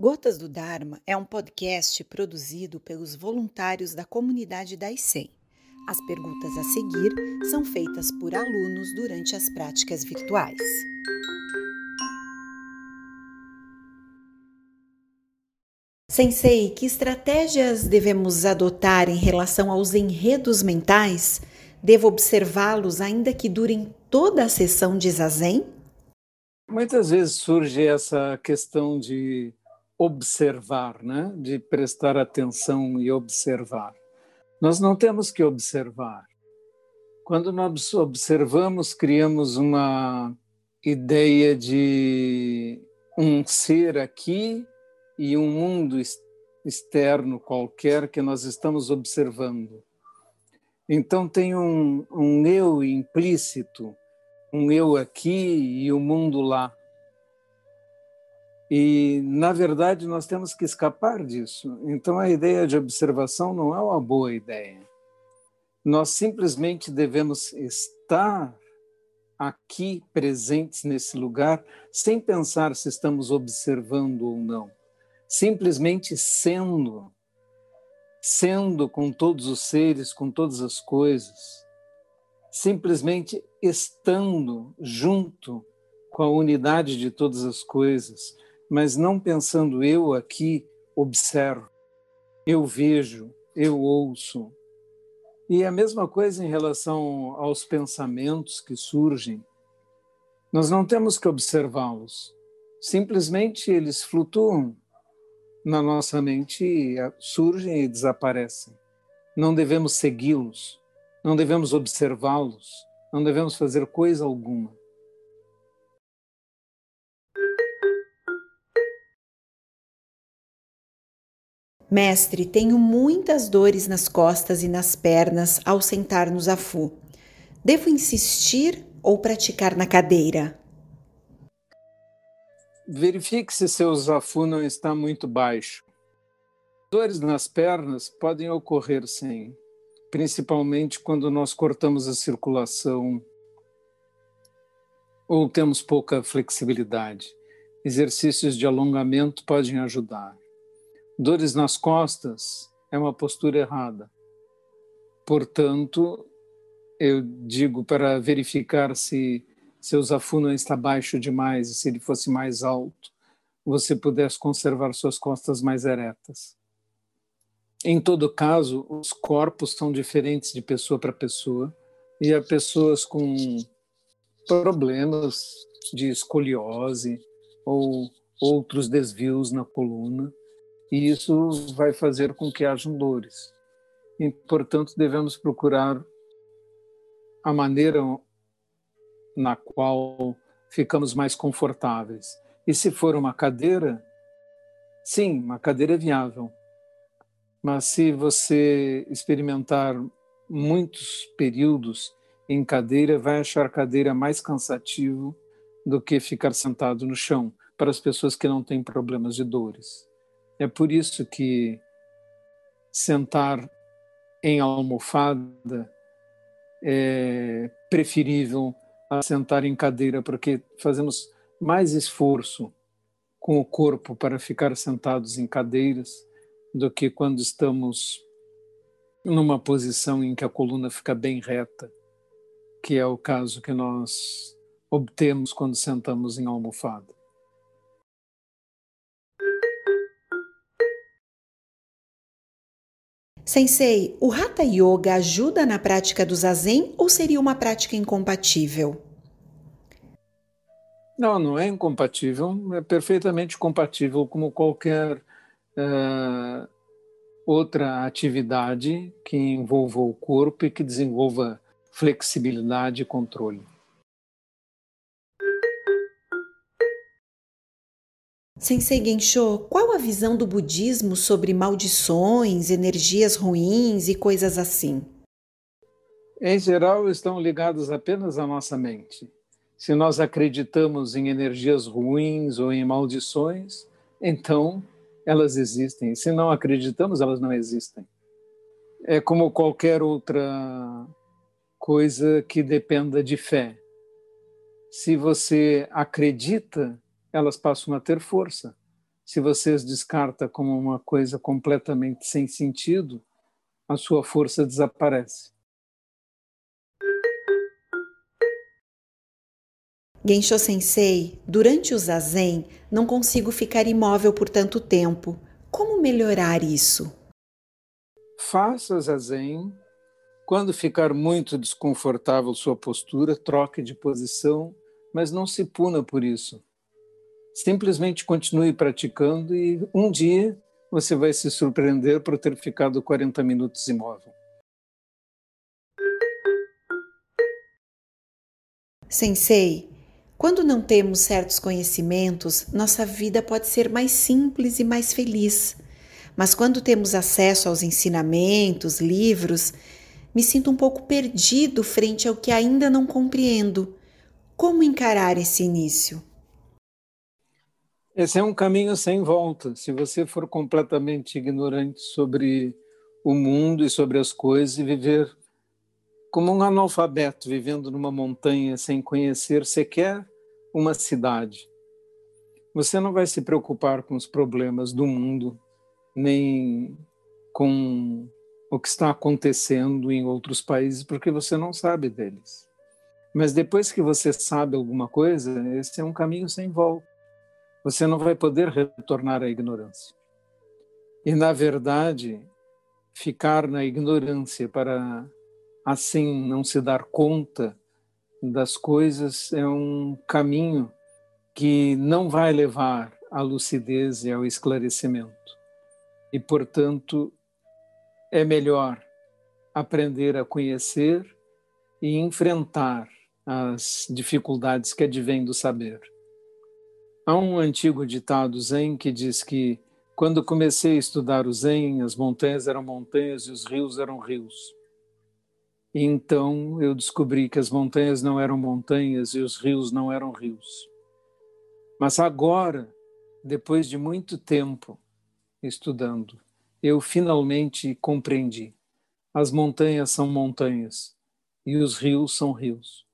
Gotas do Dharma é um podcast produzido pelos voluntários da comunidade da ICEM. As perguntas a seguir são feitas por alunos durante as práticas virtuais. Sensei, que estratégias devemos adotar em relação aos enredos mentais? Devo observá-los ainda que durem toda a sessão de zazen? Muitas vezes surge essa questão de observar, né? de prestar atenção e observar. Nós não temos que observar. Quando nós observamos, criamos uma ideia de um ser aqui e um mundo externo qualquer que nós estamos observando. Então tem um, um eu implícito, um eu aqui e o um mundo lá. E, na verdade, nós temos que escapar disso. Então, a ideia de observação não é uma boa ideia. Nós simplesmente devemos estar aqui presentes nesse lugar, sem pensar se estamos observando ou não. Simplesmente sendo, sendo com todos os seres, com todas as coisas. Simplesmente estando junto com a unidade de todas as coisas mas não pensando eu aqui observo, eu vejo, eu ouço. E a mesma coisa em relação aos pensamentos que surgem. Nós não temos que observá-los, simplesmente eles flutuam na nossa mente, surgem e desaparecem. Não devemos segui-los, não devemos observá-los, não devemos fazer coisa alguma. Mestre, tenho muitas dores nas costas e nas pernas ao sentar no zafu. Devo insistir ou praticar na cadeira? Verifique se seu zafu não está muito baixo. Dores nas pernas podem ocorrer sim, principalmente quando nós cortamos a circulação ou temos pouca flexibilidade. Exercícios de alongamento podem ajudar. Dores nas costas é uma postura errada. Portanto, eu digo para verificar se seu zafu não está baixo demais e se ele fosse mais alto, você pudesse conservar suas costas mais eretas. Em todo caso, os corpos são diferentes de pessoa para pessoa e há pessoas com problemas de escoliose ou outros desvios na coluna e isso vai fazer com que hajam dores. E, portanto, devemos procurar a maneira na qual ficamos mais confortáveis. E se for uma cadeira, sim, uma cadeira é viável. Mas se você experimentar muitos períodos em cadeira, vai achar cadeira mais cansativo do que ficar sentado no chão, para as pessoas que não têm problemas de dores. É por isso que sentar em almofada é preferível a sentar em cadeira, porque fazemos mais esforço com o corpo para ficar sentados em cadeiras do que quando estamos numa posição em que a coluna fica bem reta, que é o caso que nós obtemos quando sentamos em almofada. Sensei, o Hatha Yoga ajuda na prática do Zazen ou seria uma prática incompatível? Não, não é incompatível, é perfeitamente compatível como qualquer uh, outra atividade que envolva o corpo e que desenvolva flexibilidade e controle. Sensei Gensho, qual a visão do budismo sobre maldições, energias ruins e coisas assim? Em geral, estão ligados apenas à nossa mente. Se nós acreditamos em energias ruins ou em maldições, então elas existem. Se não acreditamos, elas não existem. É como qualquer outra coisa que dependa de fé. Se você acredita, elas passam a ter força. se você as descarta como uma coisa completamente sem sentido, a sua força desaparece. Gensho Sensei, durante o zazen, não consigo ficar imóvel por tanto tempo. Como melhorar isso? Faça zazen. Quando ficar muito desconfortável sua postura, troque de posição, mas não se puna por isso. Simplesmente continue praticando e um dia você vai se surpreender por ter ficado 40 minutos imóvel. Sensei, quando não temos certos conhecimentos, nossa vida pode ser mais simples e mais feliz. Mas quando temos acesso aos ensinamentos, livros, me sinto um pouco perdido frente ao que ainda não compreendo. Como encarar esse início? Esse é um caminho sem volta. Se você for completamente ignorante sobre o mundo e sobre as coisas e viver como um analfabeto vivendo numa montanha sem conhecer sequer uma cidade, você não vai se preocupar com os problemas do mundo, nem com o que está acontecendo em outros países, porque você não sabe deles. Mas depois que você sabe alguma coisa, esse é um caminho sem volta você não vai poder retornar à ignorância. E, na verdade, ficar na ignorância para assim não se dar conta das coisas é um caminho que não vai levar à lucidez e ao esclarecimento. E, portanto, é melhor aprender a conhecer e enfrentar as dificuldades que advêm do saber. Há um antigo ditado zen que diz que quando comecei a estudar o zen, as montanhas eram montanhas e os rios eram rios. Então eu descobri que as montanhas não eram montanhas e os rios não eram rios. Mas agora, depois de muito tempo estudando, eu finalmente compreendi. As montanhas são montanhas e os rios são rios.